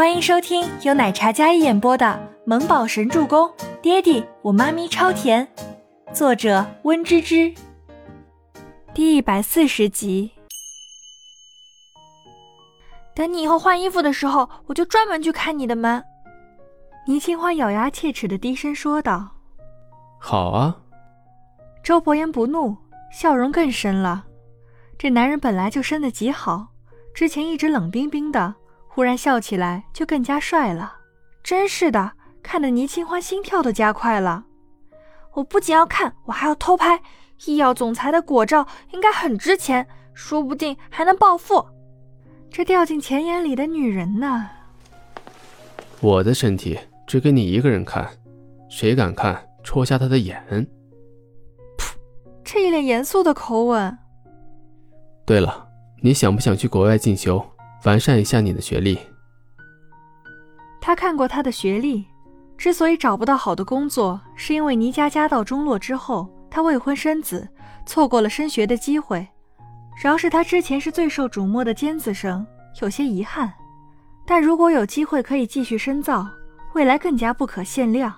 欢迎收听由奶茶嘉一演播的《萌宝神助攻》，爹地我妈咪超甜，作者温芝芝。第一百四十集。等你以后换衣服的时候，我就专门去开你的门。倪清欢咬牙切齿的低声说道：“好啊。”周伯言不怒，笑容更深了。这男人本来就生的极好，之前一直冷冰冰的。忽然笑起来就更加帅了，真是的，看得倪清欢心跳都加快了。我不仅要看，我还要偷拍。医药总裁的果照应该很值钱，说不定还能暴富。这掉进钱眼里的女人呢？我的身体只给你一个人看，谁敢看，戳瞎他的眼。噗，这一脸严肃的口吻。对了，你想不想去国外进修？完善一下你的学历。他看过他的学历，之所以找不到好的工作，是因为倪家家道中落之后，他未婚生子，错过了升学的机会。饶是他之前是最受瞩目的尖子生，有些遗憾，但如果有机会可以继续深造，未来更加不可限量。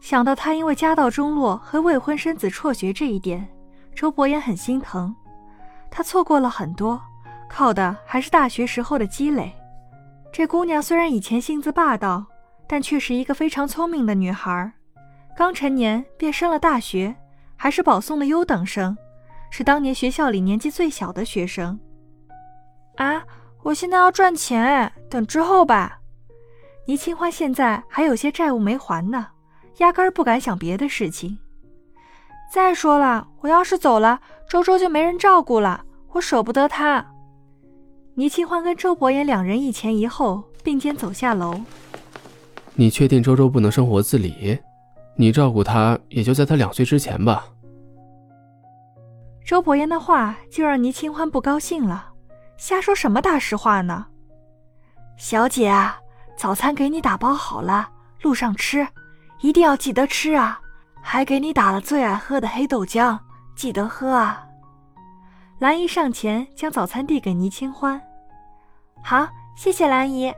想到他因为家道中落和未婚生子辍学这一点，周伯言很心疼。他错过了很多。靠的还是大学时候的积累。这姑娘虽然以前性子霸道，但却是一个非常聪明的女孩。刚成年便升了大学，还是保送的优等生，是当年学校里年纪最小的学生。啊，我现在要赚钱，等之后吧。倪清欢现在还有些债务没还呢，压根儿不敢想别的事情。再说了，我要是走了，周周就没人照顾了，我舍不得他。倪清欢跟周伯言两人一前一后并肩走下楼。你确定周周不能生活自理？你照顾他也就在他两岁之前吧。周伯言的话就让倪清欢不高兴了，瞎说什么大实话呢？小姐啊，早餐给你打包好了，路上吃，一定要记得吃啊！还给你打了最爱喝的黑豆浆，记得喝啊！兰姨上前将早餐递给倪清欢。好，谢谢兰姨。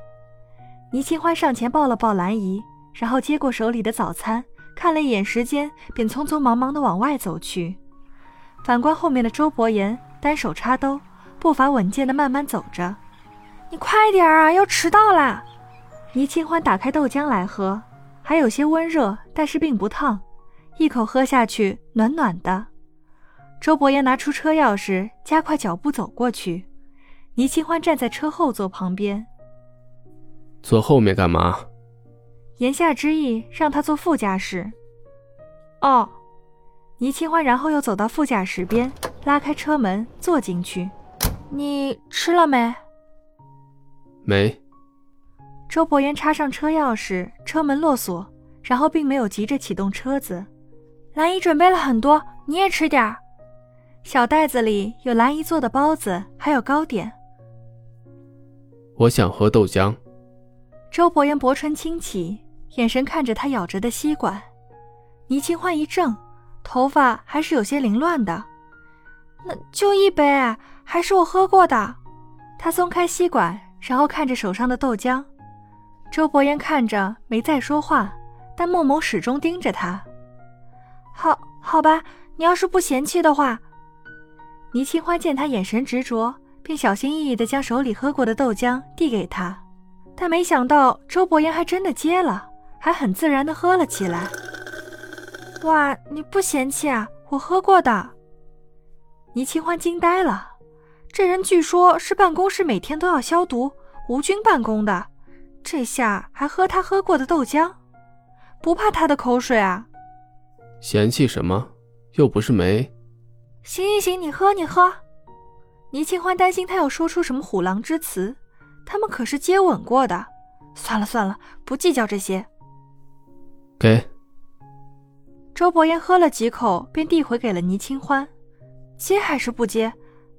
倪清欢上前抱了抱兰姨，然后接过手里的早餐，看了一眼时间，便匆匆忙忙地往外走去。反观后面的周伯言，单手插兜，步伐稳健地慢慢走着。你快点啊，要迟到啦！倪清欢打开豆浆来喝，还有些温热，但是并不烫，一口喝下去，暖暖的。周伯言拿出车钥匙，加快脚步走过去。倪清欢站在车后座旁边，坐后面干嘛？言下之意让他坐副驾驶。哦，倪清欢然后又走到副驾驶边，拉开车门坐进去。你吃了没？没。周伯言插上车钥匙，车门落锁，然后并没有急着启动车子。兰姨准备了很多，你也吃点儿。小袋子里有兰姨做的包子，还有糕点。我想喝豆浆。周伯言薄唇轻启，眼神看着他咬着的吸管。倪清欢一怔，头发还是有些凌乱的。那就一杯，还是我喝过的。他松开吸管，然后看着手上的豆浆。周伯言看着没再说话，但莫某始终盯着他。好，好吧，你要是不嫌弃的话。倪清欢见他眼神执着。便小心翼翼地将手里喝过的豆浆递给他，但没想到周伯言还真的接了，还很自然地喝了起来。哇，你不嫌弃啊？我喝过的。倪清欢惊呆了，这人据说是办公室每天都要消毒、无菌办公的，这下还喝他喝过的豆浆，不怕他的口水啊？嫌弃什么？又不是没。行行行，你喝你喝。倪清欢担心他要说出什么虎狼之词，他们可是接吻过的。算了算了，不计较这些。给。周伯言喝了几口，便递回给了倪清欢。接还是不接？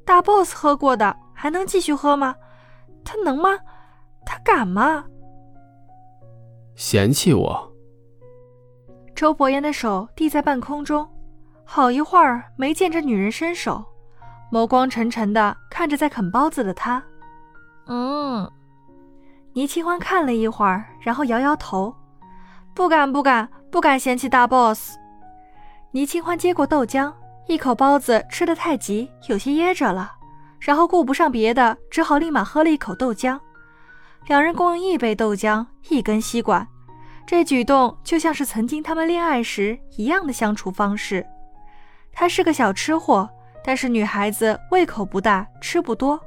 大 boss 喝过的，还能继续喝吗？他能吗？他敢吗？嫌弃我？周伯言的手递在半空中，好一会儿没见这女人伸手。眸光沉沉的看着在啃包子的他，嗯，倪清欢看了一会儿，然后摇摇头：“不敢，不敢，不敢嫌弃大 boss。”倪清欢接过豆浆，一口包子吃的太急，有些噎着了，然后顾不上别的，只好立马喝了一口豆浆。两人共用一杯豆浆，一根吸管，这举动就像是曾经他们恋爱时一样的相处方式。他是个小吃货，但是女孩子胃口不大，吃不多，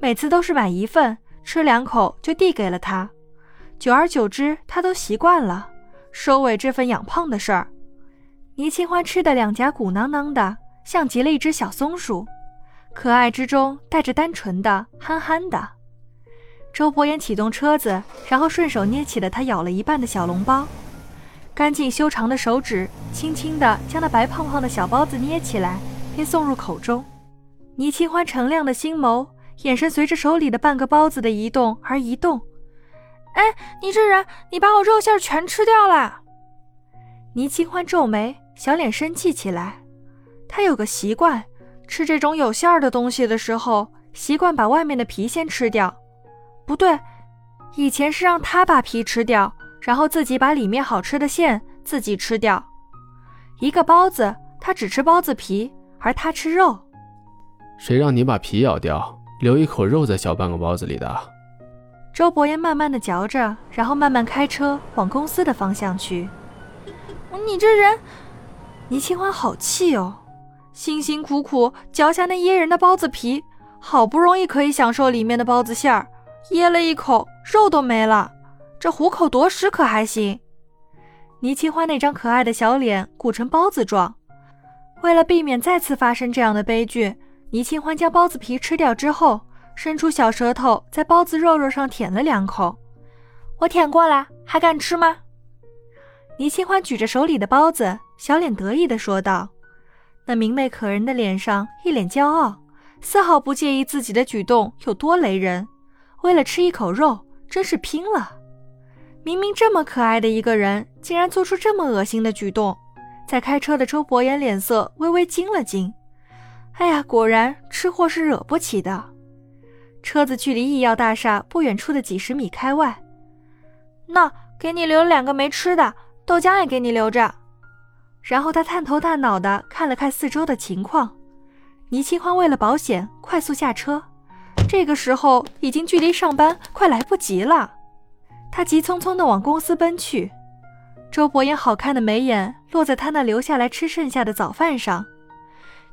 每次都是买一份。吃两口就递给了他，久而久之，他都习惯了收尾这份养胖的事儿。倪清欢吃的两颊鼓囊囊的，像极了一只小松鼠，可爱之中带着单纯的憨憨的。周伯言启动车子，然后顺手捏起了他咬了一半的小笼包，干净修长的手指轻轻地将那白胖胖的小包子捏起来，便送入口中。倪清欢澄亮的心眸。眼神随着手里的半个包子的移动而移动。哎，你这人，你把我肉馅全吃掉了！倪清欢皱眉，小脸生气起来。他有个习惯，吃这种有馅儿的东西的时候，习惯把外面的皮先吃掉。不对，以前是让他把皮吃掉，然后自己把里面好吃的馅自己吃掉。一个包子，他只吃包子皮，而他吃肉。谁让你把皮咬掉？留一口肉在小半个包子里的。周伯言慢慢的嚼着，然后慢慢开车往公司的方向去。你这人，倪清欢好气哦！辛辛苦苦嚼下那噎人的包子皮，好不容易可以享受里面的包子馅儿，噎了一口，肉都没了，这虎口夺食可还行？倪清欢那张可爱的小脸鼓成包子状，为了避免再次发生这样的悲剧。倪清欢将包子皮吃掉之后，伸出小舌头在包子肉肉上舔了两口。我舔过了，还敢吃吗？倪清欢举着手里的包子，小脸得意地说道。那明媚可人的脸上一脸骄傲，丝毫不介意自己的举动有多雷人。为了吃一口肉，真是拼了！明明这么可爱的一个人，竟然做出这么恶心的举动。在开车的周伯言脸色微微惊了惊。哎呀，果然吃货是惹不起的。车子距离医药大厦不远处的几十米开外，那给你留了两个没吃的豆浆，也给你留着。然后他探头探脑的看了看四周的情况。倪清欢为了保险，快速下车。这个时候已经距离上班快来不及了，他急匆匆的往公司奔去。周伯言好看的眉眼落在他那留下来吃剩下的早饭上。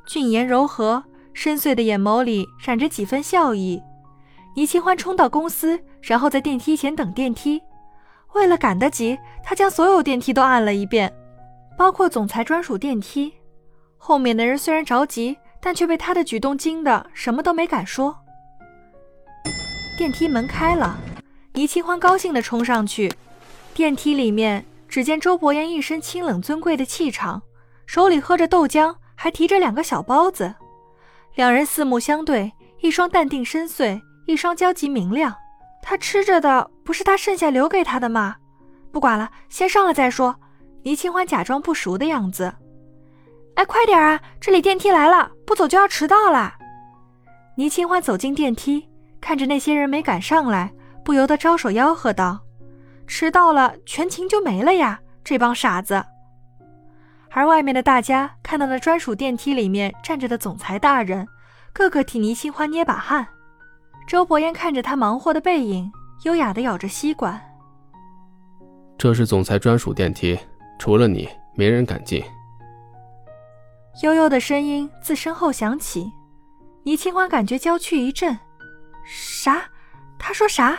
俊颜柔和，深邃的眼眸里闪着几分笑意。倪清欢冲到公司，然后在电梯前等电梯。为了赶得及，他将所有电梯都按了一遍，包括总裁专属电梯。后面的人虽然着急，但却被他的举动惊得什么都没敢说。电梯门开了，倪清欢高兴地冲上去。电梯里面，只见周伯言一身清冷尊贵的气场，手里喝着豆浆。还提着两个小包子，两人四目相对，一双淡定深邃，一双焦急明亮。他吃着的不是他剩下留给他的吗？不管了，先上了再说。倪清欢假装不熟的样子。哎，快点啊，这里电梯来了，不走就要迟到了。倪清欢走进电梯，看着那些人没赶上来，不由得招手吆喝道：“迟到了，全勤就没了呀！这帮傻子。”而外面的大家看到那专属电梯里面站着的总裁大人，个个替倪清欢捏把汗。周伯言看着他忙活的背影，优雅地咬着吸管。这是总裁专属电梯，除了你，没人敢进。悠悠的声音自身后响起，倪清欢感觉娇躯一震。啥？他说啥？